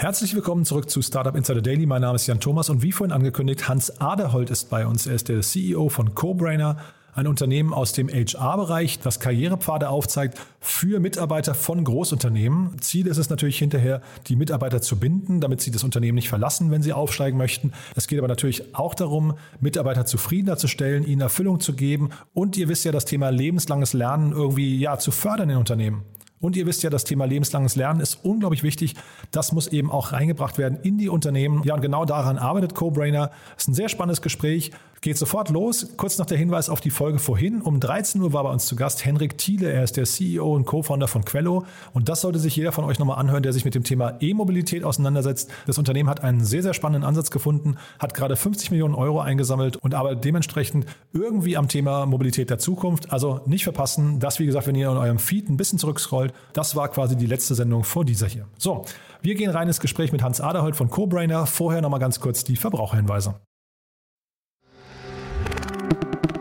Herzlich willkommen zurück zu Startup Insider Daily. Mein Name ist Jan Thomas und wie vorhin angekündigt, Hans Aderholt ist bei uns. Er ist der CEO von CoBrainer, ein Unternehmen aus dem HR-Bereich, das Karrierepfade aufzeigt für Mitarbeiter von Großunternehmen. Ziel ist es natürlich hinterher, die Mitarbeiter zu binden, damit sie das Unternehmen nicht verlassen, wenn sie aufsteigen möchten. Es geht aber natürlich auch darum, Mitarbeiter zufriedener zu stellen, ihnen Erfüllung zu geben und ihr wisst ja, das Thema lebenslanges Lernen irgendwie ja zu fördern in Unternehmen. Und ihr wisst ja, das Thema lebenslanges Lernen ist unglaublich wichtig. Das muss eben auch reingebracht werden in die Unternehmen. Ja, und genau daran arbeitet CoBrainer. Das ist ein sehr spannendes Gespräch. Geht sofort los. Kurz noch der Hinweis auf die Folge vorhin. Um 13 Uhr war bei uns zu Gast Henrik Thiele. Er ist der CEO und Co-Founder von Quello. Und das sollte sich jeder von euch nochmal anhören, der sich mit dem Thema E-Mobilität auseinandersetzt. Das Unternehmen hat einen sehr, sehr spannenden Ansatz gefunden, hat gerade 50 Millionen Euro eingesammelt und arbeitet dementsprechend irgendwie am Thema Mobilität der Zukunft. Also nicht verpassen. Das, wie gesagt, wenn ihr in eurem Feed ein bisschen zurückscrollt, das war quasi die letzte Sendung vor dieser hier. So, wir gehen rein ins Gespräch mit Hans Aderholt von CoBrainer. Vorher nochmal ganz kurz die Verbraucherhinweise.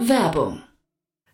Werbung.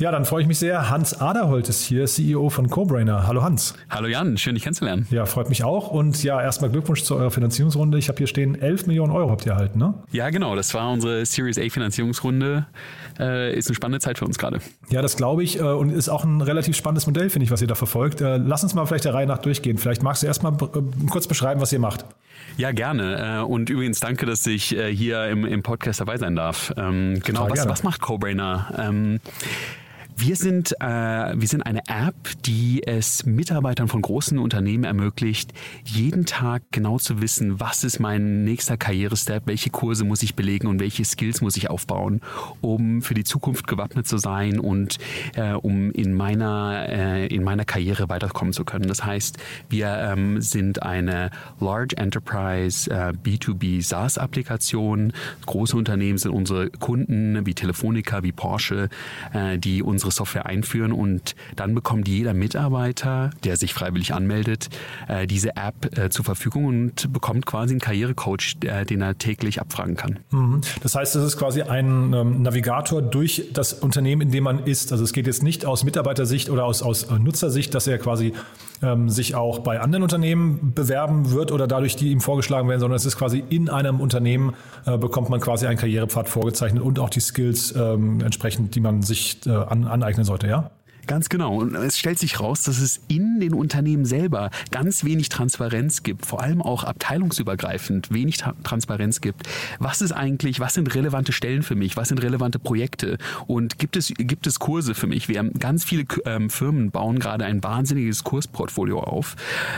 Ja, dann freue ich mich sehr. Hans Aderholt ist hier, CEO von CoBrainer. Hallo Hans. Hallo Jan, schön dich kennenzulernen. Ja, freut mich auch. Und ja, erstmal Glückwunsch zu eurer Finanzierungsrunde. Ich habe hier stehen, 11 Millionen Euro habt ihr erhalten, ne? Ja, genau. Das war unsere Series A Finanzierungsrunde. Äh, ist eine spannende Zeit für uns gerade. Ja, das glaube ich. Äh, und ist auch ein relativ spannendes Modell, finde ich, was ihr da verfolgt. Äh, lass uns mal vielleicht der Reihe nach durchgehen. Vielleicht magst du erstmal äh, kurz beschreiben, was ihr macht. Ja, gerne. Äh, Und übrigens danke, dass ich äh, hier im, im Podcast dabei sein darf. Ähm, Genau, was, was macht CoBrainer? Ähm, wir sind, äh, wir sind eine App, die es Mitarbeitern von großen Unternehmen ermöglicht, jeden Tag genau zu wissen, was ist mein nächster Karrierestep, welche Kurse muss ich belegen und welche Skills muss ich aufbauen, um für die Zukunft gewappnet zu sein und äh, um in meiner, äh, in meiner Karriere weiterkommen zu können. Das heißt, wir ähm, sind eine Large Enterprise äh, B2B SaaS-Applikation. Große Unternehmen sind unsere Kunden wie Telefonica, wie Porsche, äh, die unsere Software einführen und dann bekommt jeder Mitarbeiter, der sich freiwillig anmeldet, äh, diese App äh, zur Verfügung und bekommt quasi einen Karrierecoach, den er täglich abfragen kann. Mhm. Das heißt, es ist quasi ein ähm, Navigator durch das Unternehmen, in dem man ist. Also es geht jetzt nicht aus Mitarbeitersicht oder aus, aus äh, Nutzersicht, dass er quasi ähm, sich auch bei anderen Unternehmen bewerben wird oder dadurch, die ihm vorgeschlagen werden, sondern es ist quasi in einem Unternehmen äh, bekommt man quasi einen Karrierepfad vorgezeichnet und auch die Skills ähm, entsprechend, die man sich äh, an, aneignen sollte, ja? Ganz genau. Und es stellt sich raus, dass es in den Unternehmen selber ganz wenig Transparenz gibt, vor allem auch abteilungsübergreifend wenig Tra Transparenz gibt. Was ist eigentlich, was sind relevante Stellen für mich? Was sind relevante Projekte? Und gibt es, gibt es Kurse für mich? Wir haben ganz viele ähm, Firmen bauen gerade ein wahnsinniges Kursportfolio auf.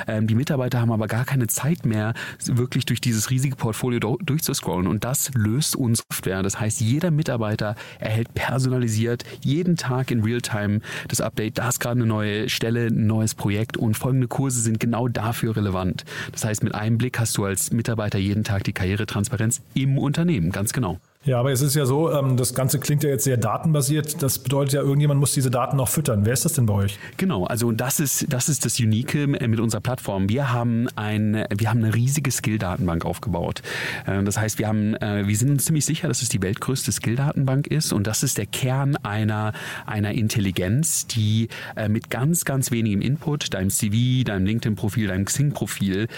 Ähm, die Mitarbeiter haben aber gar keine Zeit mehr, wirklich durch dieses riesige Portfolio durchzuscrollen. Und das löst unsere Software. Das heißt, jeder Mitarbeiter erhält personalisiert jeden Tag in Realtime das Update, da ist gerade eine neue Stelle, ein neues Projekt und folgende Kurse sind genau dafür relevant. Das heißt, mit einem Blick hast du als Mitarbeiter jeden Tag die Karrieretransparenz im Unternehmen, ganz genau. Ja, aber es ist ja so, ähm, das Ganze klingt ja jetzt sehr datenbasiert. Das bedeutet ja, irgendjemand muss diese Daten auch füttern. Wer ist das denn bei euch? Genau, also das ist das, ist das Unique mit unserer Plattform. Wir haben, ein, wir haben eine riesige Skill-Datenbank aufgebaut. Äh, das heißt, wir, haben, äh, wir sind uns ziemlich sicher, dass es die weltgrößte Skill-Datenbank ist und das ist der Kern einer, einer Intelligenz, die äh, mit ganz, ganz wenigem Input, deinem CV, deinem LinkedIn-Profil, deinem Xing-Profil,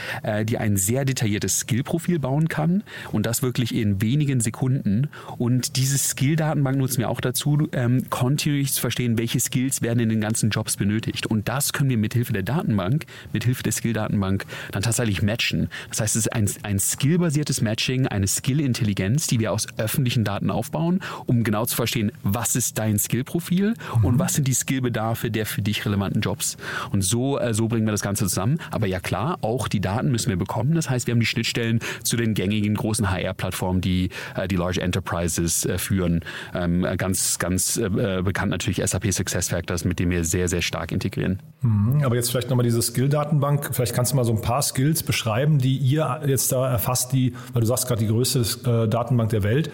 die ein sehr detailliertes Skill-Profil bauen kann und das wirklich in wenigen Sekunden können. Und diese Skill-Datenbank nutzen wir auch dazu, ähm, kontinuierlich zu verstehen, welche Skills werden in den ganzen Jobs benötigt. Und das können wir mithilfe der Datenbank, mithilfe der Skill-Datenbank dann tatsächlich matchen. Das heißt, es ist ein, ein skillbasiertes Matching, eine Skill-Intelligenz, die wir aus öffentlichen Daten aufbauen, um genau zu verstehen, was ist dein Skill-Profil mhm. und was sind die Skillbedarfe der für dich relevanten Jobs. Und so, äh, so bringen wir das Ganze zusammen. Aber ja klar, auch die Daten müssen wir bekommen. Das heißt, wir haben die Schnittstellen zu den gängigen großen HR-Plattformen, die äh, die Large Enterprises äh, führen. Ähm, ganz, ganz äh, bekannt natürlich SAP SuccessFactors, mit dem wir sehr, sehr stark integrieren. Mhm, aber jetzt vielleicht nochmal diese Skill-Datenbank. Vielleicht kannst du mal so ein paar Skills beschreiben, die ihr jetzt da erfasst, die, weil du sagst gerade die größte äh, Datenbank der Welt.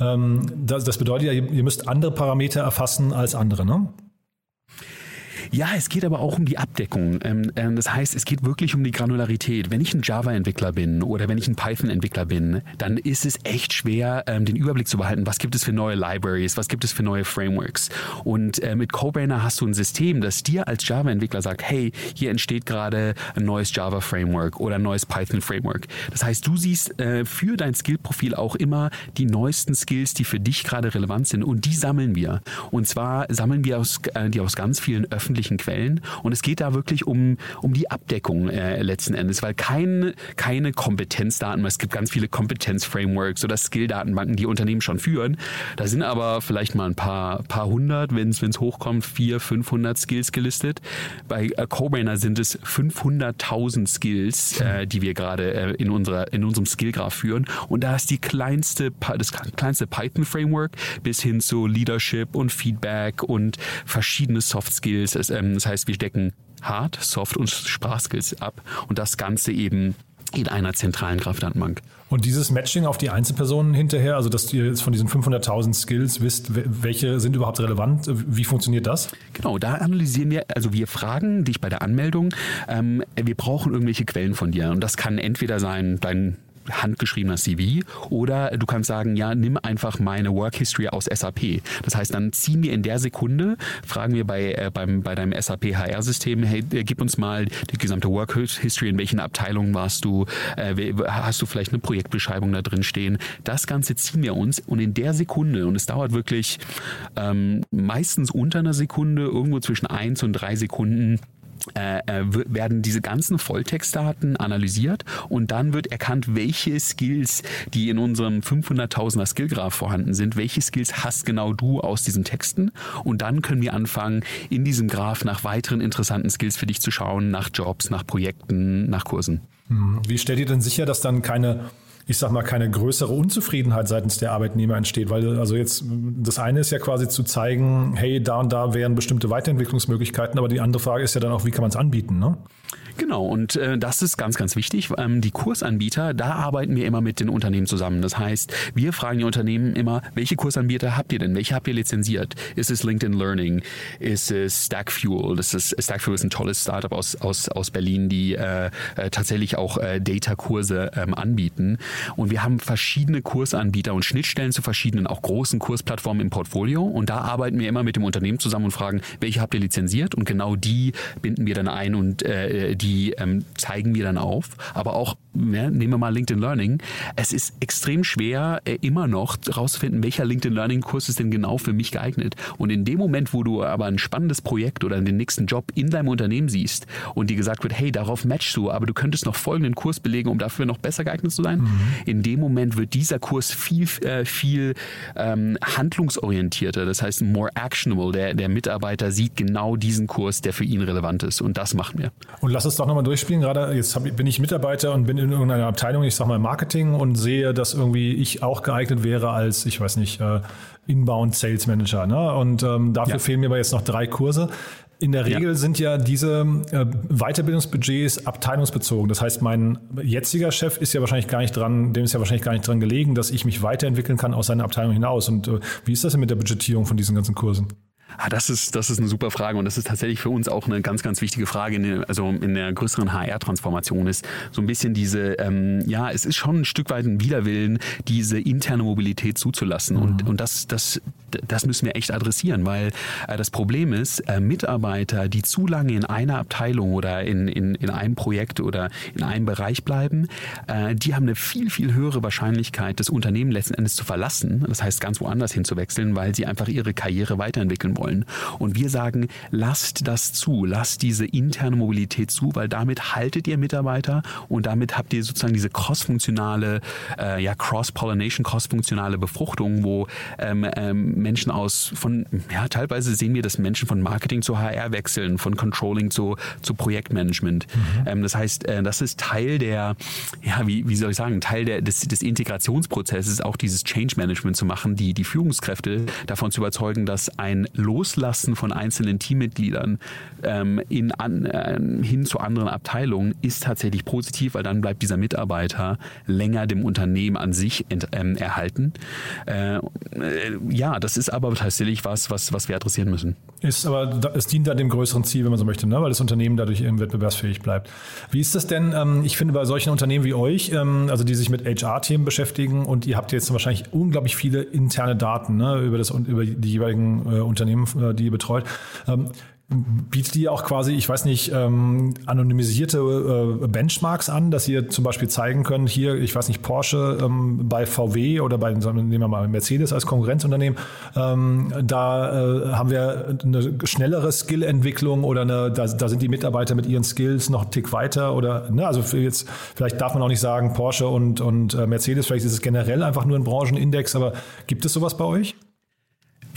Ähm, das, das, bedeutet ja, ihr müsst andere Parameter erfassen als andere, ne? Ja, es geht aber auch um die Abdeckung. Ähm, ähm, das heißt, es geht wirklich um die Granularität. Wenn ich ein Java-Entwickler bin oder wenn ich ein Python-Entwickler bin, dann ist es echt schwer, ähm, den Überblick zu behalten, was gibt es für neue Libraries, was gibt es für neue Frameworks. Und äh, mit CoBrainer hast du ein System, das dir als Java-Entwickler sagt, hey, hier entsteht gerade ein neues Java-Framework oder ein neues Python-Framework. Das heißt, du siehst äh, für dein Skill-Profil auch immer die neuesten Skills, die für dich gerade relevant sind und die sammeln wir. Und zwar sammeln wir aus, äh, die aus ganz vielen öffentlichen öffentlichen Quellen. Und es geht da wirklich um, um die Abdeckung äh, letzten Endes, weil kein, keine Kompetenzdaten, es gibt ganz viele Kompetenzframeworks oder Skill-Datenbanken, die Unternehmen schon führen. Da sind aber vielleicht mal ein paar, paar hundert, wenn es hochkommt, vier, 500 Skills gelistet. Bei äh, CoBrainer sind es 500.000 Skills, äh, die wir gerade äh, in, in unserem Skillgraph führen. Und da ist die kleinste, das kleinste Python-Framework bis hin zu Leadership und Feedback und verschiedene Soft Skills. Es ähm, das heißt, wir decken Hard, Soft und Sprachskills ab und das Ganze eben in einer zentralen Kraftdatenbank. Und dieses Matching auf die Einzelpersonen hinterher, also dass ihr jetzt von diesen 500.000 Skills wisst, welche sind überhaupt relevant, wie funktioniert das? Genau, da analysieren wir, also wir fragen dich bei der Anmeldung, ähm, wir brauchen irgendwelche Quellen von dir und das kann entweder sein, dein handgeschriebener CV oder du kannst sagen, ja, nimm einfach meine Work History aus SAP. Das heißt, dann ziehen wir in der Sekunde, fragen wir bei, äh, beim, bei deinem SAP HR-System, hey, äh, gib uns mal die gesamte Work History, in welchen Abteilungen warst du, äh, hast du vielleicht eine Projektbeschreibung da drin stehen. Das Ganze ziehen wir uns und in der Sekunde, und es dauert wirklich ähm, meistens unter einer Sekunde, irgendwo zwischen eins und drei Sekunden, äh, äh werden diese ganzen Volltextdaten analysiert und dann wird erkannt, welche Skills, die in unserem 500.000er Skillgraph vorhanden sind, welche Skills hast genau du aus diesen Texten und dann können wir anfangen, in diesem Graph nach weiteren interessanten Skills für dich zu schauen, nach Jobs, nach Projekten, nach Kursen. Mhm. Wie stellt ihr denn sicher, dass dann keine ich sag mal, keine größere Unzufriedenheit seitens der Arbeitnehmer entsteht. Weil also jetzt, das eine ist ja quasi zu zeigen, hey, da und da wären bestimmte Weiterentwicklungsmöglichkeiten, aber die andere Frage ist ja dann auch, wie kann man es anbieten, ne? Genau, und äh, das ist ganz, ganz wichtig. Ähm, die Kursanbieter, da arbeiten wir immer mit den Unternehmen zusammen. Das heißt, wir fragen die Unternehmen immer, welche Kursanbieter habt ihr denn? Welche habt ihr lizenziert? Ist es LinkedIn Learning? Ist es Stackfuel? Das ist, Stackfuel ist ein tolles Startup aus, aus, aus Berlin, die äh, äh, tatsächlich auch äh, Data-Kurse ähm, anbieten. Und wir haben verschiedene Kursanbieter und Schnittstellen zu verschiedenen, auch großen Kursplattformen im Portfolio. Und da arbeiten wir immer mit dem Unternehmen zusammen und fragen, welche habt ihr lizenziert? Und genau die binden wir dann ein und äh, die ähm, zeigen wir dann auf. Aber auch, ja, nehmen wir mal LinkedIn Learning. Es ist extrem schwer, äh, immer noch herauszufinden, welcher LinkedIn Learning Kurs ist denn genau für mich geeignet. Und in dem Moment, wo du aber ein spannendes Projekt oder den nächsten Job in deinem Unternehmen siehst und dir gesagt wird, hey, darauf matchst du, aber du könntest noch folgenden Kurs belegen, um dafür noch besser geeignet zu sein. Mhm. In dem Moment wird dieser Kurs viel, äh, viel ähm, handlungsorientierter, das heißt more actionable. Der, der Mitarbeiter sieht genau diesen Kurs, der für ihn relevant ist. Und das machen wir. Und lass es doch nochmal durchspielen. Gerade jetzt hab, bin ich Mitarbeiter und bin in irgendeiner Abteilung, ich sag mal Marketing und sehe, dass irgendwie ich auch geeignet wäre als, ich weiß nicht, äh, Inbound Sales Manager. Ne? Und ähm, dafür ja. fehlen mir aber jetzt noch drei Kurse. In der Regel ja. sind ja diese äh, Weiterbildungsbudgets abteilungsbezogen. Das heißt, mein jetziger Chef ist ja wahrscheinlich gar nicht dran, dem ist ja wahrscheinlich gar nicht dran gelegen, dass ich mich weiterentwickeln kann aus seiner Abteilung hinaus. Und äh, wie ist das denn mit der Budgetierung von diesen ganzen Kursen? Ah, das ist, das ist eine super Frage und das ist tatsächlich für uns auch eine ganz, ganz wichtige Frage, in der, also in der größeren HR-Transformation ist so ein bisschen diese, ähm, ja, es ist schon ein Stück weit ein Widerwillen, diese interne Mobilität zuzulassen mhm. und, und das, das, das müssen wir echt adressieren, weil äh, das Problem ist, äh, Mitarbeiter, die zu lange in einer Abteilung oder in, in, in einem Projekt oder in einem Bereich bleiben, äh, die haben eine viel, viel höhere Wahrscheinlichkeit, das Unternehmen letzten Endes zu verlassen, das heißt ganz woanders hinzuwechseln, weil sie einfach ihre Karriere weiterentwickeln wollen. Und wir sagen, lasst das zu, lasst diese interne Mobilität zu, weil damit haltet ihr Mitarbeiter und damit habt ihr sozusagen diese cross-funktionale, äh, ja, Cross-Pollination, cross-funktionale Befruchtung, wo ähm, ähm, Menschen aus von, ja, teilweise sehen wir, dass Menschen von Marketing zu HR wechseln, von Controlling zu, zu Projektmanagement. Mhm. Ähm, das heißt, äh, das ist Teil der, ja, wie, wie soll ich sagen, Teil der, des, des Integrationsprozesses, auch dieses Change Management zu machen, die, die Führungskräfte davon zu überzeugen, dass ein Loslassen von einzelnen Teammitgliedern ähm, in, an, äh, hin zu anderen Abteilungen ist tatsächlich positiv, weil dann bleibt dieser Mitarbeiter länger dem Unternehmen an sich ent, ähm, erhalten. Äh, ja, das ist aber tatsächlich was, was, was wir adressieren müssen. Ist aber, es dient da dem größeren Ziel, wenn man so möchte, ne? weil das Unternehmen dadurch wettbewerbsfähig bleibt. Wie ist das denn? Ähm, ich finde bei solchen Unternehmen wie euch, ähm, also die sich mit HR-Themen beschäftigen und ihr habt jetzt wahrscheinlich unglaublich viele interne Daten ne, über, das, über die jeweiligen äh, Unternehmen, äh, die ihr betreut. Ähm, Bietet ihr auch quasi, ich weiß nicht, ähm, anonymisierte äh, Benchmarks an, dass ihr zum Beispiel zeigen könnt, hier, ich weiß nicht, Porsche ähm, bei VW oder bei, nehmen wir mal Mercedes als Konkurrenzunternehmen, da äh, haben wir eine schnellere Skillentwicklung oder eine, da, da sind die Mitarbeiter mit ihren Skills noch einen Tick weiter oder, ne, also jetzt, vielleicht darf man auch nicht sagen Porsche und, und Mercedes, vielleicht ist es generell einfach nur ein Branchenindex, aber gibt es sowas bei euch?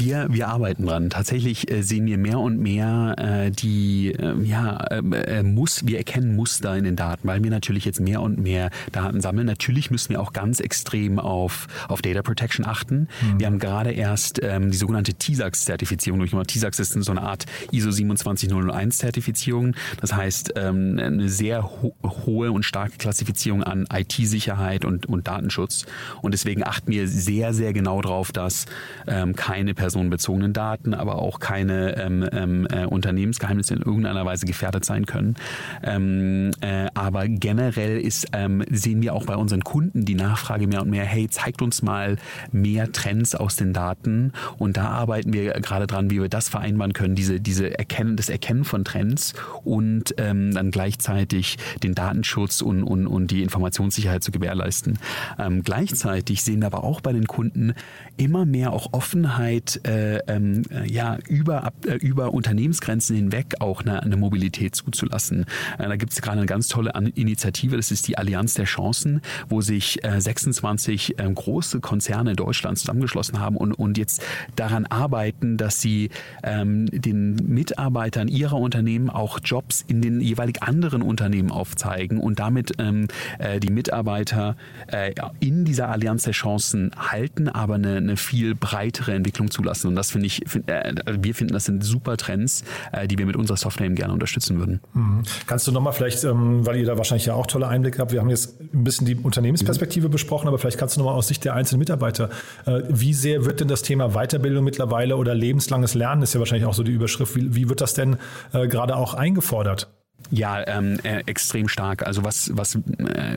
Wir, wir arbeiten dran. Tatsächlich äh, sehen wir mehr und mehr äh, die, äh, ja, ähm, äh, muss, wir erkennen Muster in den Daten, weil wir natürlich jetzt mehr und mehr Daten sammeln. Natürlich müssen wir auch ganz extrem auf, auf Data Protection achten. Mhm. Wir haben gerade erst ähm, die sogenannte TISAX-Zertifizierung durchgemacht. TISAX ist so eine Art ISO 27001-Zertifizierung. Das heißt, ähm, eine sehr ho hohe und starke Klassifizierung an IT-Sicherheit und, und Datenschutz. Und deswegen achten wir sehr, sehr genau darauf, dass ähm, keine Person personenbezogenen Daten, aber auch keine ähm, ähm, äh, Unternehmensgeheimnisse in irgendeiner Weise gefährdet sein können. Ähm, äh, aber generell ist, ähm, sehen wir auch bei unseren Kunden die Nachfrage mehr und mehr, hey, zeigt uns mal mehr Trends aus den Daten. Und da arbeiten wir gerade dran, wie wir das vereinbaren können, diese, diese Erkennen, das Erkennen von Trends und ähm, dann gleichzeitig den Datenschutz und, und, und die Informationssicherheit zu gewährleisten. Ähm, gleichzeitig sehen wir aber auch bei den Kunden immer mehr auch Offenheit äh, ähm, ja, über, äh, über Unternehmensgrenzen hinweg auch eine, eine Mobilität zuzulassen. Äh, da gibt es gerade eine ganz tolle Initiative, das ist die Allianz der Chancen, wo sich 26 äh, große Konzerne in Deutschland zusammengeschlossen haben und, und jetzt daran arbeiten, dass sie ähm, den Mitarbeitern ihrer Unternehmen auch Jobs in den jeweilig anderen Unternehmen aufzeigen und damit ähm, äh, die Mitarbeiter äh, in dieser Allianz der Chancen halten, aber eine, eine viel breitere Entwicklung zulassen zulassen. Und das finde ich, find, äh, wir finden, das sind super Trends, äh, die wir mit unserer Software eben gerne unterstützen würden. Mhm. Kannst du nochmal vielleicht, ähm, weil ihr da wahrscheinlich ja auch tolle Einblicke habt, wir haben jetzt ein bisschen die Unternehmensperspektive mhm. besprochen, aber vielleicht kannst du nochmal aus Sicht der einzelnen Mitarbeiter, äh, wie sehr wird denn das Thema Weiterbildung mittlerweile oder lebenslanges Lernen ist ja wahrscheinlich auch so die Überschrift, wie, wie wird das denn äh, gerade auch eingefordert? Ja, ähm, äh, extrem stark. Also was, was äh,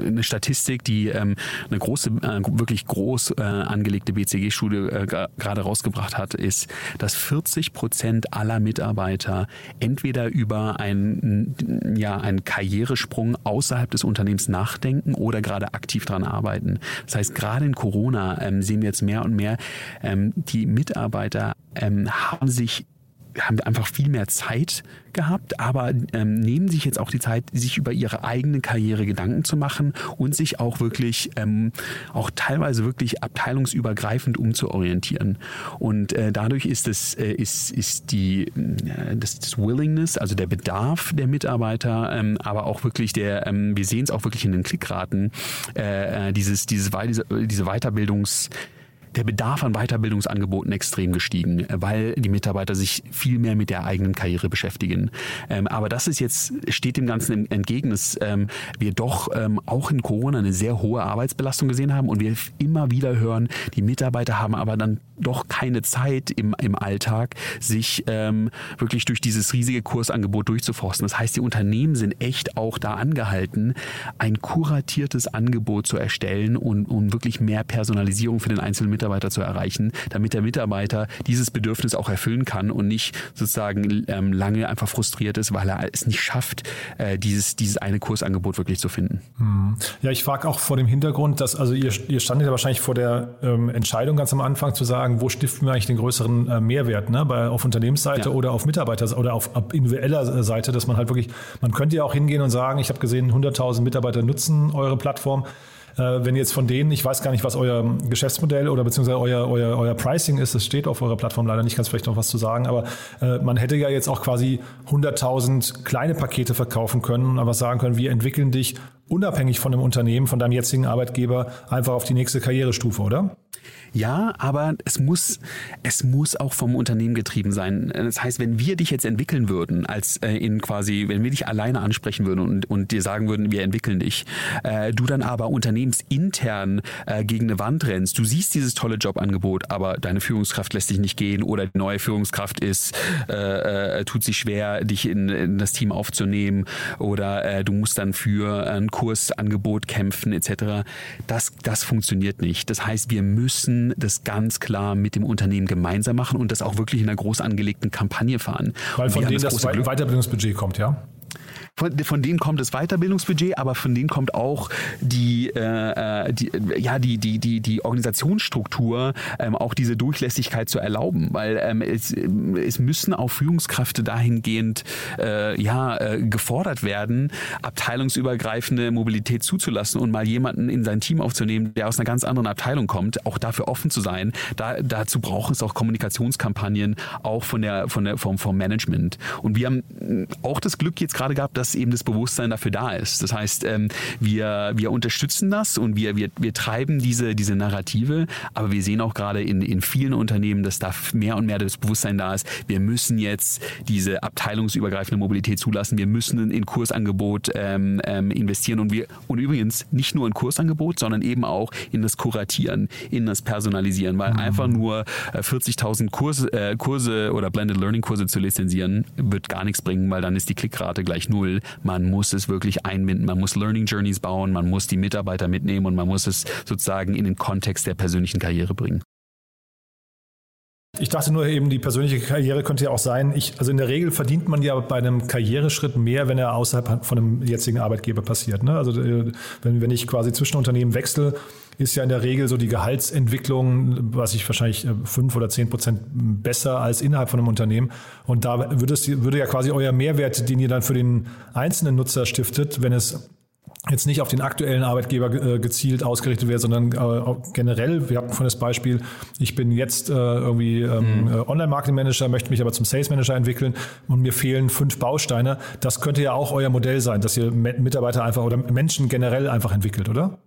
eine Statistik, die ähm, eine große, äh, wirklich groß äh, angelegte BCG-Studie äh, gerade rausgebracht hat, ist, dass 40 Prozent aller Mitarbeiter entweder über einen, ja, einen Karrieresprung außerhalb des Unternehmens nachdenken oder gerade aktiv daran arbeiten. Das heißt, gerade in Corona ähm, sehen wir jetzt mehr und mehr, ähm, die Mitarbeiter ähm, haben sich haben einfach viel mehr Zeit gehabt, aber ähm, nehmen sich jetzt auch die Zeit, sich über ihre eigene Karriere Gedanken zu machen und sich auch wirklich, ähm, auch teilweise wirklich abteilungsübergreifend umzuorientieren. Und äh, dadurch ist es, äh, ist, ist die, äh, das, das Willingness, also der Bedarf der Mitarbeiter, ähm, aber auch wirklich der, ähm, wir sehen es auch wirklich in den Klickraten, äh, äh dieses, dieses, diese, diese Weiterbildungs- der Bedarf an Weiterbildungsangeboten extrem gestiegen, weil die Mitarbeiter sich viel mehr mit der eigenen Karriere beschäftigen. Ähm, aber das ist jetzt, steht dem Ganzen entgegen, dass ähm, wir doch ähm, auch in Corona eine sehr hohe Arbeitsbelastung gesehen haben und wir immer wieder hören, die Mitarbeiter haben aber dann doch keine Zeit im, im Alltag, sich wirklich durch dieses riesige Kursangebot durchzuforsten. Das heißt, die Unternehmen sind echt auch da angehalten, ein kuratiertes Angebot zu erstellen und, und wirklich mehr Personalisierung für den einzelnen Mitarbeiter Mitarbeiter zu erreichen, damit der Mitarbeiter dieses Bedürfnis auch erfüllen kann und nicht sozusagen ähm, lange einfach frustriert ist, weil er es nicht schafft, äh, dieses, dieses eine Kursangebot wirklich zu finden. Hm. Ja, ich frage auch vor dem Hintergrund, dass, also ihr, ihr standet ja wahrscheinlich vor der ähm, Entscheidung ganz am Anfang zu sagen, wo stiften wir eigentlich den größeren äh, Mehrwert, ne? Bei, auf Unternehmensseite ja. oder auf Mitarbeiter- oder auf, auf individueller Seite, dass man halt wirklich, man könnte ja auch hingehen und sagen, ich habe gesehen, 100.000 Mitarbeiter nutzen eure Plattform. Äh, wenn jetzt von denen, ich weiß gar nicht, was euer Geschäftsmodell oder beziehungsweise euer, euer, euer Pricing ist, das steht auf eurer Plattform leider nicht, kannst vielleicht noch was zu sagen, aber äh, man hätte ja jetzt auch quasi 100.000 kleine Pakete verkaufen können, aber sagen können, wir entwickeln dich unabhängig von dem Unternehmen, von deinem jetzigen Arbeitgeber einfach auf die nächste Karrierestufe, oder? Ja, aber es muss, es muss auch vom Unternehmen getrieben sein. Das heißt, wenn wir dich jetzt entwickeln würden, als äh, in quasi, wenn wir dich alleine ansprechen würden und, und dir sagen würden, wir entwickeln dich, äh, du dann aber unternehmensintern äh, gegen eine Wand rennst, du siehst dieses tolle Jobangebot, aber deine Führungskraft lässt dich nicht gehen oder die neue Führungskraft ist, äh, äh, tut sich schwer, dich in, in das Team aufzunehmen oder äh, du musst dann für ein Kursangebot kämpfen etc. Das, das funktioniert nicht. Das heißt, wir müssen das ganz klar mit dem Unternehmen gemeinsam machen und das auch wirklich in einer groß angelegten Kampagne fahren. Weil von denen das, das Weiterbildungsbudget kommt, ja? Von, von denen kommt das Weiterbildungsbudget, aber von denen kommt auch die, äh, die ja, die, die, die, die Organisationsstruktur, ähm, auch diese Durchlässigkeit zu erlauben, weil ähm, es, es müssen auch Führungskräfte dahingehend äh, ja, äh, gefordert werden, abteilungsübergreifende Mobilität zuzulassen und mal jemanden in sein Team aufzunehmen, der aus einer ganz anderen Abteilung kommt, auch dafür offen zu sein. Da, dazu braucht es auch Kommunikationskampagnen, auch von der, von der, vom, vom Management. Und wir haben auch das Glück jetzt gerade gehabt, dass dass eben das Bewusstsein dafür da ist. Das heißt, ähm, wir, wir unterstützen das und wir, wir, wir treiben diese, diese Narrative, aber wir sehen auch gerade in, in vielen Unternehmen, dass da mehr und mehr das Bewusstsein da ist. Wir müssen jetzt diese abteilungsübergreifende Mobilität zulassen. Wir müssen in Kursangebot ähm, ähm, investieren und wir und übrigens nicht nur in Kursangebot, sondern eben auch in das Kuratieren, in das Personalisieren, weil mhm. einfach nur 40.000 äh, Kurse, äh, Kurse oder Blended Learning Kurse zu lizenzieren, wird gar nichts bringen, weil dann ist die Klickrate gleich null man muss es wirklich einbinden, man muss Learning Journeys bauen, man muss die Mitarbeiter mitnehmen und man muss es sozusagen in den Kontext der persönlichen Karriere bringen. Ich dachte nur eben, die persönliche Karriere könnte ja auch sein. Ich, also in der Regel verdient man ja bei einem Karriereschritt mehr, wenn er außerhalb von einem jetzigen Arbeitgeber passiert. Ne? Also äh, wenn, wenn ich quasi zwischen Unternehmen wechsle, ist ja in der Regel so die Gehaltsentwicklung, was ich wahrscheinlich äh, fünf oder zehn Prozent besser als innerhalb von einem Unternehmen. Und da würde, es, würde ja quasi euer Mehrwert, den ihr dann für den einzelnen Nutzer stiftet, wenn es jetzt nicht auf den aktuellen Arbeitgeber äh, gezielt ausgerichtet wird, sondern äh, generell, wir hatten von das Beispiel, ich bin jetzt äh, irgendwie ähm, mhm. Online-Marketing-Manager, möchte mich aber zum Sales-Manager entwickeln und mir fehlen fünf Bausteine. Das könnte ja auch euer Modell sein, dass ihr Mitarbeiter einfach oder Menschen generell einfach entwickelt, oder?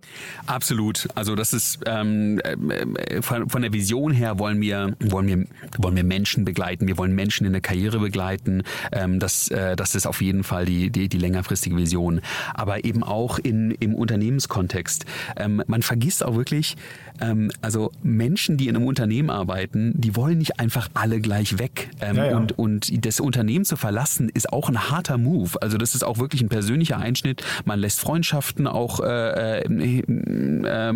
Absolut. Also das ist ähm, von, von der Vision her wollen wir, wollen wir, wollen wir Menschen begleiten, wir wollen Menschen in der Karriere begleiten. Ähm, das, äh, das ist auf jeden Fall die, die, die längerfristige Vision. Aber eben auch auch in, im Unternehmenskontext. Ähm, man vergisst auch wirklich, ähm, also Menschen, die in einem Unternehmen arbeiten, die wollen nicht einfach alle gleich weg. Ähm, ja, ja. Und, und das Unternehmen zu verlassen, ist auch ein harter Move. Also das ist auch wirklich ein persönlicher Einschnitt. Man lässt Freundschaften auch äh, äh, äh,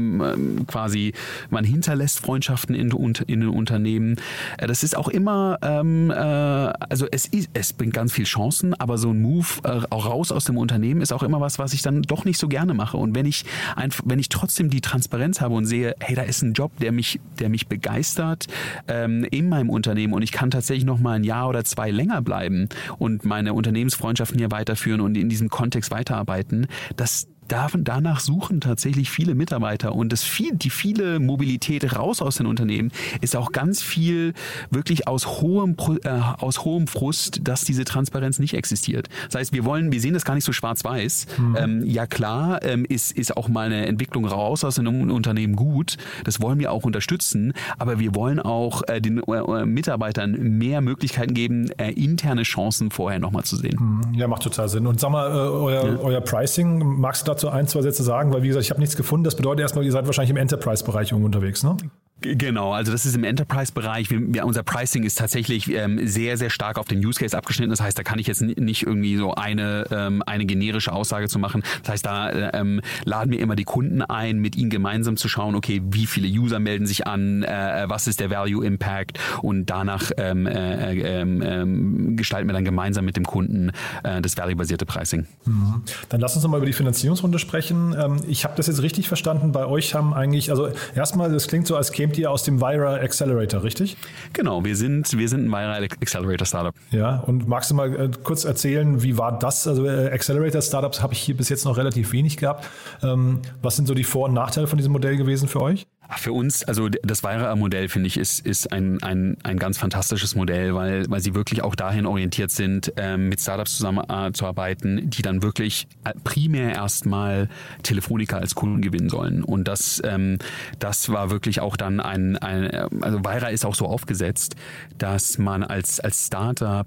quasi, man hinterlässt Freundschaften in, in den Unternehmen. Äh, das ist auch immer, ähm, äh, also es, ist, es bringt ganz viel Chancen, aber so ein Move äh, auch raus aus dem Unternehmen ist auch immer was, was ich dann doch nicht so gerne mache. Und wenn ich einfach, wenn ich trotzdem die Transparenz habe und sehe, hey, da ist ein Job, der mich, der mich begeistert ähm, in meinem Unternehmen und ich kann tatsächlich noch mal ein Jahr oder zwei länger bleiben und meine Unternehmensfreundschaften hier weiterführen und in diesem Kontext weiterarbeiten, das, danach suchen tatsächlich viele Mitarbeiter und das viel, die viele Mobilität raus aus den Unternehmen ist auch ganz viel wirklich aus hohem, äh, aus hohem Frust, dass diese Transparenz nicht existiert. Das heißt, wir wollen, wir sehen das gar nicht so schwarz-weiß. Mhm. Ähm, ja klar, ähm, ist, ist auch mal eine Entwicklung raus aus einem Unternehmen gut. Das wollen wir auch unterstützen, aber wir wollen auch äh, den äh, Mitarbeitern mehr Möglichkeiten geben, äh, interne Chancen vorher nochmal zu sehen. Mhm. Ja, macht total Sinn. Und sag mal, äh, euer, ja. euer Pricing, magst du dazu ein, zwei Sätze sagen? Weil wie gesagt, ich habe nichts gefunden. Das bedeutet erstmal, ihr seid wahrscheinlich im Enterprise-Bereich unterwegs, ne? Genau, also das ist im Enterprise-Bereich. unser Pricing ist tatsächlich ähm, sehr, sehr stark auf den Use Case abgeschnitten. Das heißt, da kann ich jetzt nicht irgendwie so eine, ähm, eine generische Aussage zu machen. Das heißt, da ähm, laden wir immer die Kunden ein, mit ihnen gemeinsam zu schauen, okay, wie viele User melden sich an, äh, was ist der Value Impact und danach ähm, äh, ähm, ähm, gestalten wir dann gemeinsam mit dem Kunden äh, das value-basierte Pricing. Mhm. Dann lass uns nochmal über die Finanzierungsrunde sprechen. Ähm, ich habe das jetzt richtig verstanden. Bei euch haben eigentlich, also erstmal, das klingt so, als käme kommt ihr aus dem Vira Accelerator, richtig? Genau, wir sind, wir sind ein Vira Accelerator Startup. Ja, und magst du mal äh, kurz erzählen, wie war das? Also äh, Accelerator Startups habe ich hier bis jetzt noch relativ wenig gehabt. Ähm, was sind so die Vor- und Nachteile von diesem Modell gewesen für euch? Für uns, also das Weira-Modell, finde ich, ist, ist ein, ein, ein ganz fantastisches Modell, weil, weil sie wirklich auch dahin orientiert sind, ähm, mit Startups zusammenzuarbeiten, die dann wirklich primär erstmal Telefonica als Kunden gewinnen sollen. Und das, ähm, das war wirklich auch dann ein, ein also Weira ist auch so aufgesetzt, dass man als, als Startup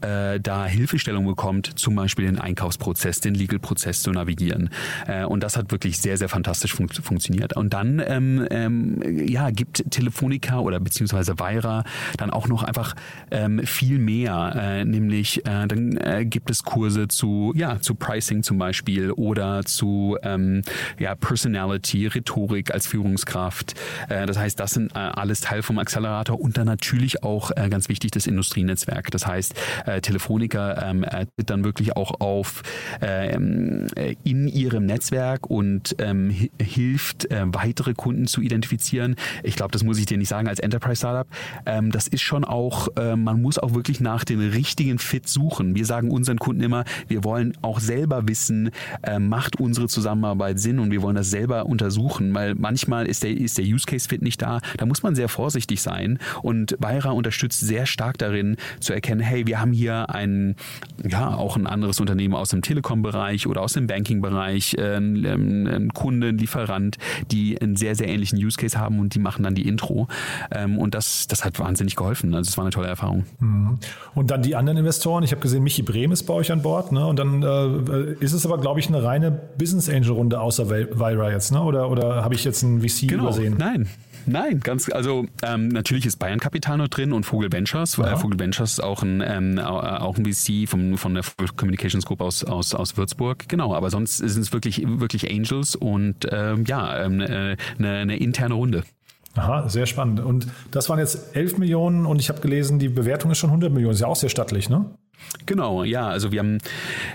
äh, da Hilfestellung bekommt, zum Beispiel den Einkaufsprozess, den Legal-Prozess zu navigieren. Äh, und das hat wirklich sehr, sehr fantastisch fun funktioniert. Und dann ähm, ähm, ja, gibt Telefonica oder beziehungsweise Weira dann auch noch einfach ähm, viel mehr, äh, nämlich äh, dann äh, gibt es Kurse zu, ja, zu Pricing zum Beispiel oder zu ähm, ja, Personality, Rhetorik als Führungskraft. Äh, das heißt, das sind äh, alles Teil vom Accelerator und dann natürlich auch äh, ganz wichtig das Industrienetzwerk. Das heißt, Telefonica ähm, tritt dann wirklich auch auf äh, in ihrem Netzwerk und ähm, hilft weitere Kunden zu identifizieren. Ich glaube, das muss ich dir nicht sagen als Enterprise Startup. Ähm, das ist schon auch, äh, man muss auch wirklich nach den richtigen Fit suchen. Wir sagen unseren Kunden immer, wir wollen auch selber wissen, äh, macht unsere Zusammenarbeit Sinn und wir wollen das selber untersuchen, weil manchmal ist der, ist der Use Case Fit nicht da. Da muss man sehr vorsichtig sein und Weira unterstützt sehr stark darin zu erkennen, hey, wir haben hier ein, ja, auch ein anderes Unternehmen aus dem Telekom-Bereich oder aus dem Banking-Bereich, äh, ein Kunde, ein Lieferant, die einen sehr, sehr ähnlichen Use Case haben und die machen dann die Intro. Ähm, und das, das hat wahnsinnig geholfen. Also es war eine tolle Erfahrung. Mhm. Und dann die anderen Investoren. Ich habe gesehen, Michi Brehm ist bei euch an Bord. Ne? Und dann äh, ist es aber, glaube ich, eine reine Business Angel Runde außer Vira jetzt. Ne? Oder, oder habe ich jetzt einen VC genau. übersehen? Nein, Nein, ganz, also ähm, natürlich ist Bayern Kapital noch drin und Vogel Ventures. Äh, Vogel Ventures ist auch ein, ähm, auch ein VC vom, von der Communications Group aus, aus, aus Würzburg. Genau, aber sonst sind es wirklich, wirklich Angels und ähm, ja, ähm, äh, eine, eine interne Runde. Aha, sehr spannend. Und das waren jetzt 11 Millionen und ich habe gelesen, die Bewertung ist schon 100 Millionen. Ist ja auch sehr stattlich, ne? Genau, ja, also wir haben,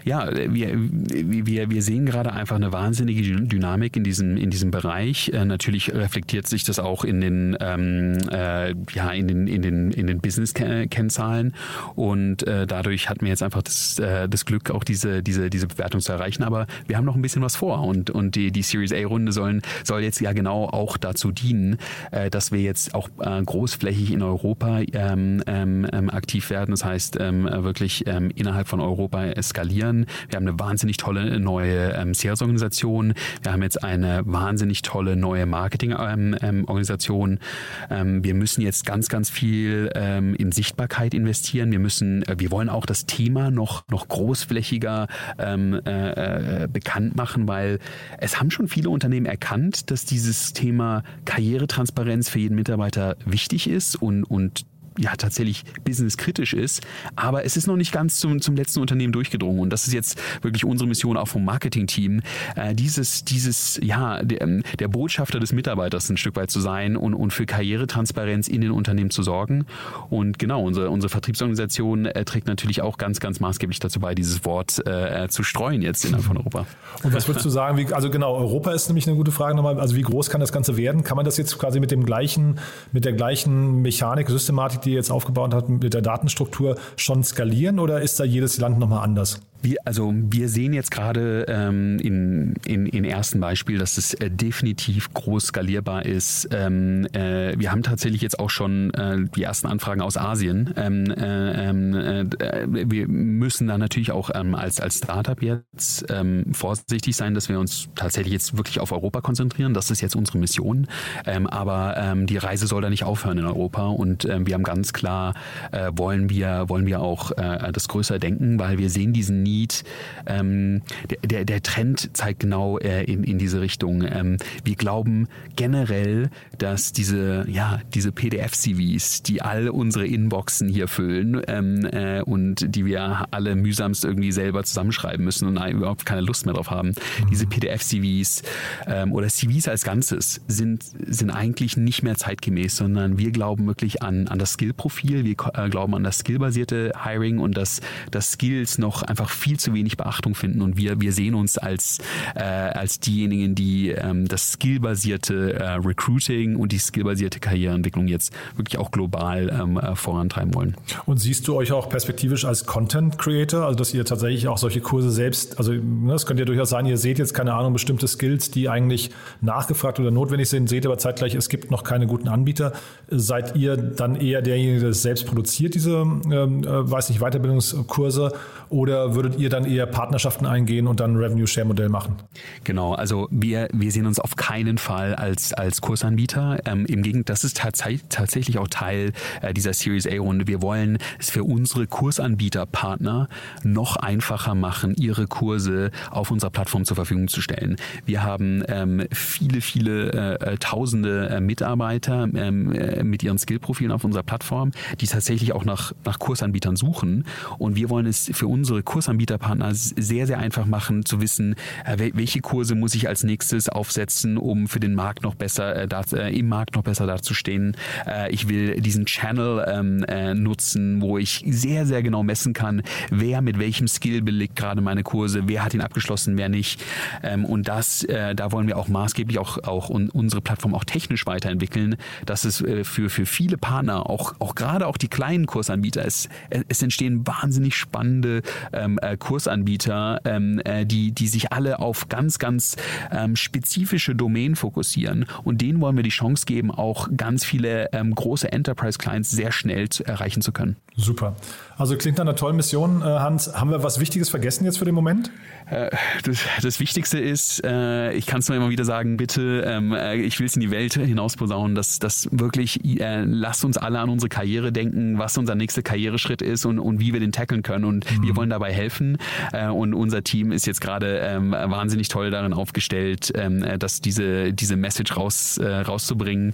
ja, wir, wir, wir sehen gerade einfach eine wahnsinnige Dynamik in diesem, in diesem Bereich. Äh, natürlich reflektiert sich das auch in den, ähm, äh, ja, in den, in den, in den Business-Kennzahlen und äh, dadurch hatten wir jetzt einfach das, äh, das Glück, auch diese, diese, diese Bewertung zu erreichen. Aber wir haben noch ein bisschen was vor und, und die, die Series A-Runde sollen, soll jetzt ja genau auch dazu dienen, äh, dass wir jetzt auch äh, großflächig in Europa ähm, ähm, ähm aktiv werden. Das heißt, ähm, ähm, innerhalb von Europa eskalieren. Wir haben eine wahnsinnig tolle neue ähm, Sales-Organisation. Wir haben jetzt eine wahnsinnig tolle neue Marketing-Organisation. Ähm, ähm, wir müssen jetzt ganz, ganz viel ähm, in Sichtbarkeit investieren. Wir müssen, äh, wir wollen auch das Thema noch, noch großflächiger ähm, äh, äh, bekannt machen, weil es haben schon viele Unternehmen erkannt, dass dieses Thema Karrieretransparenz für jeden Mitarbeiter wichtig ist und, und ja tatsächlich businesskritisch ist. Aber es ist noch nicht ganz zum, zum letzten Unternehmen durchgedrungen. Und das ist jetzt wirklich unsere Mission auch vom Marketing-Team, äh, dieses, dieses, ja, der, ähm, der, Botschafter des Mitarbeiters ein Stück weit zu sein und, und für Karrieretransparenz in den Unternehmen zu sorgen. Und genau, unsere, unsere Vertriebsorganisation äh, trägt natürlich auch ganz, ganz maßgeblich dazu bei, dieses Wort äh, zu streuen jetzt innerhalb von Europa. Und was würdest du sagen, wie, also genau, Europa ist nämlich eine gute Frage nochmal, also wie groß kann das Ganze werden? Kann man das jetzt quasi mit dem gleichen, mit der gleichen Mechanik, Systematik, die ihr jetzt aufgebaut habt, mit der Datenstruktur schon skalieren oder ist da jedes Land nochmal anders? Wir, also wir sehen jetzt gerade ähm, in, in, in ersten Beispiel, dass es äh, definitiv groß skalierbar ist. Ähm, äh, wir haben tatsächlich jetzt auch schon äh, die ersten Anfragen aus Asien. Ähm, äh, ähm, äh, wir müssen da natürlich auch ähm, als, als Startup jetzt ähm, vorsichtig sein, dass wir uns tatsächlich jetzt wirklich auf Europa konzentrieren. Das ist jetzt unsere Mission. Ähm, aber ähm, die Reise soll da nicht aufhören in Europa. Und ähm, wir haben ganz klar, äh, wollen wir, wollen wir auch äh, das größer denken, weil wir sehen diesen Need. Ähm, der, der, der Trend zeigt genau äh, in, in diese Richtung. Ähm, wir glauben generell, dass diese, ja, diese PDF-CVs, die all unsere Inboxen hier füllen ähm, äh, und die wir alle mühsamst irgendwie selber zusammenschreiben müssen und überhaupt keine Lust mehr drauf haben, mhm. diese PDF-CVs ähm, oder CVs als Ganzes sind, sind eigentlich nicht mehr zeitgemäß, sondern wir glauben wirklich an, an das Skill-Profil, wir äh, glauben an das skillbasierte Hiring und dass, dass Skills noch einfach viel zu wenig Beachtung finden und wir, wir sehen uns als, äh, als diejenigen, die ähm, das skillbasierte äh, Recruiting und die skillbasierte Karriereentwicklung jetzt wirklich auch global ähm, äh, vorantreiben wollen. Und siehst du euch auch perspektivisch als Content Creator, also dass ihr tatsächlich auch solche Kurse selbst, also ne, das könnte ja durchaus sein, ihr seht jetzt keine Ahnung, bestimmte Skills, die eigentlich nachgefragt oder notwendig sind, seht aber zeitgleich, es gibt noch keine guten Anbieter. Seid ihr dann eher derjenige, der selbst produziert, diese, ähm, äh, weiß nicht, Weiterbildungskurse oder würdet ihr dann eher Partnerschaften eingehen und dann Revenue Share Modell machen? Genau, also wir, wir sehen uns auf keinen Fall als, als Kursanbieter. Ähm, Im Gegenteil, das ist tats tatsächlich auch Teil äh, dieser Series A Runde. Wir wollen es für unsere Kursanbieterpartner noch einfacher machen, ihre Kurse auf unserer Plattform zur Verfügung zu stellen. Wir haben ähm, viele, viele äh, äh tausende äh, Mitarbeiter ähm, äh, mit ihren Skillprofilen auf unserer Plattform, die tatsächlich auch nach, nach Kursanbietern suchen. Und wir wollen es für unsere Kursanbieterpartner sehr, sehr einfach machen, zu wissen, äh, welche Kurse muss ich als nächstes aufsetzen, um für den Markt noch besser, äh, äh, im Markt noch besser dazustehen. Ich will diesen Channel ähm, äh, nutzen, wo ich sehr, sehr genau messen kann, wer mit welchem Skill belegt gerade meine Kurse, wer hat ihn abgeschlossen, wer nicht. Ähm, und das, da wollen wir auch maßgeblich auch, auch un, unsere Plattform auch technisch weiterentwickeln, dass es für, für viele Partner, auch, auch gerade auch die kleinen Kursanbieter, es, es entstehen wahnsinnig spannende ähm, äh, Kursanbieter, ähm, äh, die, die sich alle auf ganz, ganz ähm, spezifische Domänen fokussieren. Und denen wollen wir die Chance geben, auch ganz viele ähm, große Enterprise-Clients sehr schnell zu erreichen zu können. Super. Also klingt nach einer tollen Mission, äh, Hans. Haben wir was Wichtiges vergessen jetzt für den Moment? Äh, das, das Wichtigste ist, ich kann es nur immer wieder sagen, bitte, ähm, ich will es in die Welt hinausposaunen, dass das wirklich, lasst uns alle an unsere Karriere denken, was unser nächster Karriereschritt ist und, und wie wir den tackeln können. Und mhm. wir wollen dabei helfen. Und unser Team ist jetzt gerade ähm, wahnsinnig toll darin aufgestellt, ähm, dass diese, diese Message raus, rauszubringen.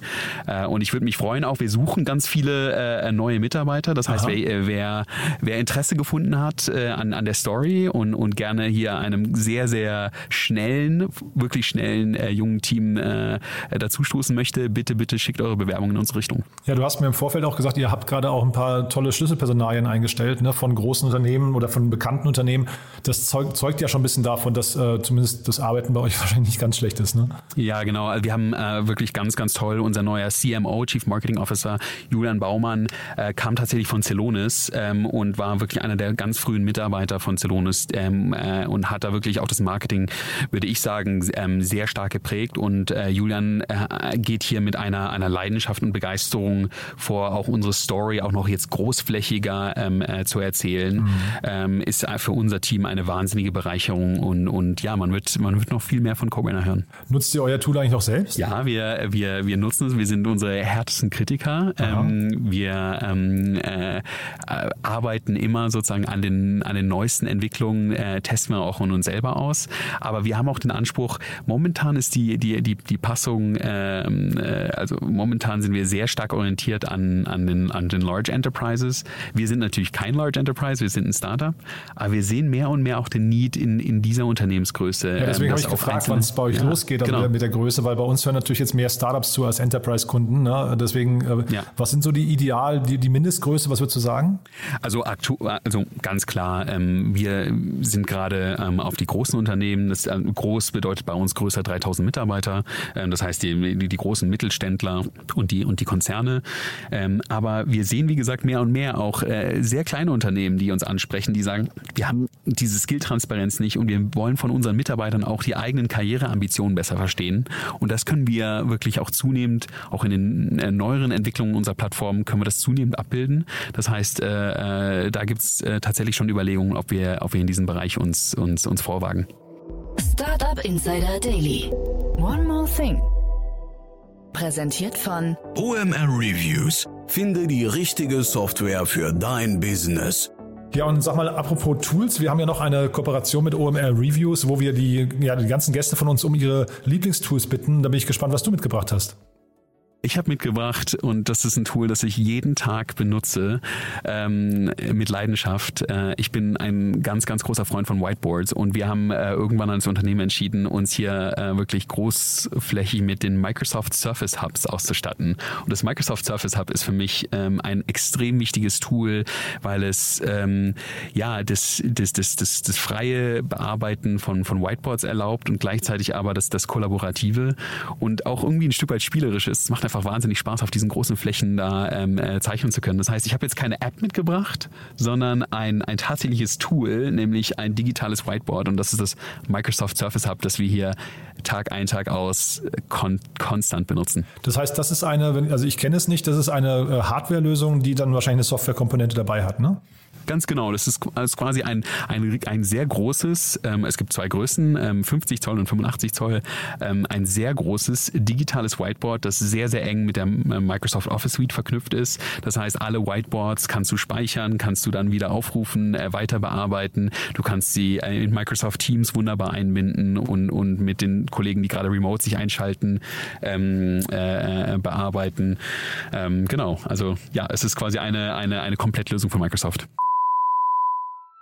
Und ich würde mich freuen, auch wir suchen ganz viele neue Mitarbeiter. Das heißt, wer, wer, wer Interesse gefunden hat an, an der Story und, und gerne hier einem sehr, sehr schnellen, wirklich schnellen äh, jungen Team äh, dazustoßen möchte, bitte, bitte schickt eure Bewerbung in unsere Richtung. Ja, du hast mir im Vorfeld auch gesagt, ihr habt gerade auch ein paar tolle Schlüsselpersonalien eingestellt, ne, von großen Unternehmen oder von bekannten Unternehmen. Das zeugt, zeugt ja schon ein bisschen davon, dass äh, zumindest das Arbeiten bei euch wahrscheinlich nicht ganz schlecht ist. Ne? Ja, genau. Wir haben äh, wirklich ganz, ganz toll. Unser neuer CMO, Chief Marketing Officer, Julian Baumann, äh, kam tatsächlich von Celonis ähm, und war wirklich einer der ganz frühen Mitarbeiter von Celonis ähm, äh, und hat da wirklich auch das Marketing, würde ich sagen, ähm, sehr stark geprägt. Und äh, Julian äh, geht hier mit einer, einer Leidenschaft und Begeisterung vor, auch unsere Story auch noch jetzt großflächiger ähm, äh, zu erzählen. Mhm. Ähm, ist für unser Team eine wahnsinnige Bereicherung und, und ja, man wird, man wird noch viel mehr von Cobrainer hören. Nutzt ihr euer Tool eigentlich noch selbst? Ja, wir, wir, wir nutzen es. Wir sind unsere härtesten Kritiker. Ähm, wir ähm, äh, arbeiten immer sozusagen an den, an den neuesten Entwicklungen, äh, testen wir auch von uns selber aus. Aber wir haben auch den Anspruch, momentan ist die, die, die, die Passung, ähm, äh, also momentan sind wir sehr stark orientiert an, an, den, an den Large Enterprises. Wir sind natürlich kein Large Enterprise, wir sind ein Startup, aber wir sehen mehr und mehr auch den Need in, in dieser Unternehmensgröße. Ja, deswegen ähm, habe ich gefragt, wann es bei euch Ja, losgeht also genau. mit der Größe, weil bei uns hören natürlich jetzt mehr Startups zu als Enterprise-Kunden. Ne? Deswegen, äh, Ja. was sind so die Ideal, die, die Mindestgröße, was würdest du sagen? Also, also ganz klar, ähm, wir sind gerade ähm, auf die großen Unternehmen. Das ähm, groß bedeutet bei uns größer 3000 Mitarbeiter. Ähm, das heißt die, die, die großen Mittelständler und die und die Konzerne. Ähm, aber wir sehen wie gesagt mehr und mehr auch äh, sehr kleine Unternehmen, die uns ansprechen, die sagen, wir haben diese Skill-Transparenz nicht und wir wollen von unseren Mitarbeitern auch die eigenen Karriereambitionen besser verstehen. Und das können wir wirklich auch zunehmend, auch in den äh, neueren Entwicklungen unserer Plattform, können wir das zunehmend abbilden. Das heißt, äh, äh, da gibt es äh, tatsächlich schon Überlegungen, ob wir, ob wir in diesem Bereich uns, uns, uns vorwagen. Startup Insider Daily. One more thing. Präsentiert von OMR Reviews. Finde die richtige Software für dein Business. Ja, und sag mal, apropos Tools, wir haben ja noch eine Kooperation mit OMR Reviews, wo wir die, ja, die ganzen Gäste von uns um ihre Lieblingstools bitten. Da bin ich gespannt, was du mitgebracht hast. Ich habe mitgebracht und das ist ein Tool, das ich jeden Tag benutze ähm, mit Leidenschaft. Äh, ich bin ein ganz, ganz großer Freund von Whiteboards und wir haben äh, irgendwann als Unternehmen entschieden, uns hier äh, wirklich großflächig mit den Microsoft Surface Hubs auszustatten. Und das Microsoft Surface Hub ist für mich ähm, ein extrem wichtiges Tool, weil es ähm, ja das, das, das, das, das freie Bearbeiten von, von Whiteboards erlaubt und gleichzeitig aber das, das Kollaborative und auch irgendwie ein Stück weit spielerisch ist. Es macht einfach wahnsinnig Spaß, auf diesen großen Flächen da ähm, äh, zeichnen zu können. Das heißt, ich habe jetzt keine App mitgebracht, sondern ein, ein tatsächliches Tool, nämlich ein digitales Whiteboard und das ist das Microsoft Surface Hub, das wir hier Tag ein, Tag aus äh, kon konstant benutzen. Das heißt, das ist eine, also ich kenne es nicht, das ist eine äh, Hardware-Lösung, die dann wahrscheinlich eine Softwarekomponente dabei hat, ne? Ganz genau, das ist, das ist quasi ein, ein, ein sehr großes, ähm, es gibt zwei Größen, ähm, 50 Zoll und 85 Zoll, ähm, ein sehr großes digitales Whiteboard, das sehr, sehr eng mit der äh, Microsoft Office Suite verknüpft ist. Das heißt, alle Whiteboards kannst du speichern, kannst du dann wieder aufrufen, äh, weiter bearbeiten. Du kannst sie äh, in Microsoft Teams wunderbar einbinden und, und mit den Kollegen, die gerade remote sich einschalten, ähm, äh, bearbeiten. Ähm, genau, also ja, es ist quasi eine, eine, eine Komplettlösung von Microsoft.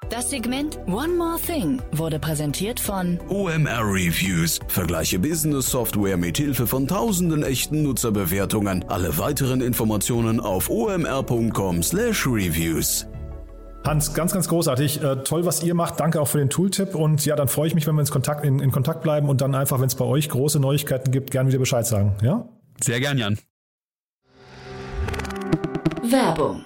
Das Segment One More Thing wurde präsentiert von OMR Reviews. Vergleiche Business Software mit Hilfe von tausenden echten Nutzerbewertungen. Alle weiteren Informationen auf omr.com/reviews. Hans, ganz, ganz großartig. Äh, toll, was ihr macht. Danke auch für den Tooltip. Und ja, dann freue ich mich, wenn wir ins Kontakt, in, in Kontakt bleiben und dann einfach, wenn es bei euch große Neuigkeiten gibt, gerne wieder Bescheid sagen. Ja? Sehr gern, Jan. Werbung.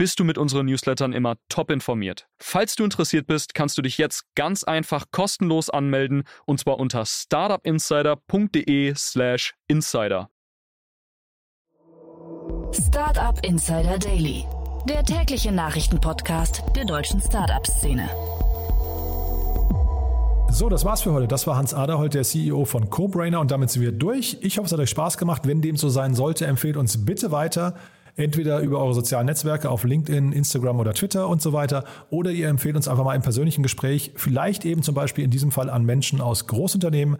bist du mit unseren Newslettern immer top informiert. Falls du interessiert bist, kannst du dich jetzt ganz einfach kostenlos anmelden und zwar unter startupinsider.de/slash insider. Startup Insider Daily. Der tägliche Nachrichtenpodcast der deutschen Startup-Szene. So, das war's für heute. Das war Hans Aderholt, der CEO von CoBrainer und damit sind wir durch. Ich hoffe, es hat euch Spaß gemacht. Wenn dem so sein sollte, empfehlt uns bitte weiter. Entweder über eure sozialen Netzwerke auf LinkedIn, Instagram oder Twitter und so weiter. Oder ihr empfehlt uns einfach mal im persönlichen Gespräch, vielleicht eben zum Beispiel in diesem Fall an Menschen aus Großunternehmen.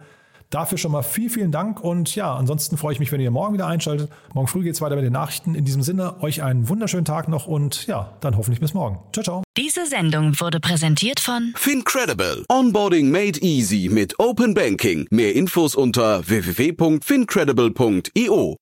Dafür schon mal vielen, vielen Dank. Und ja, ansonsten freue ich mich, wenn ihr morgen wieder einschaltet. Morgen früh geht's weiter mit den Nachrichten. In diesem Sinne, euch einen wunderschönen Tag noch und ja, dann hoffentlich bis morgen. Ciao, ciao. Diese Sendung wurde präsentiert von Fincredible. Onboarding made easy mit Open Banking. Mehr Infos unter www.fincredible.io.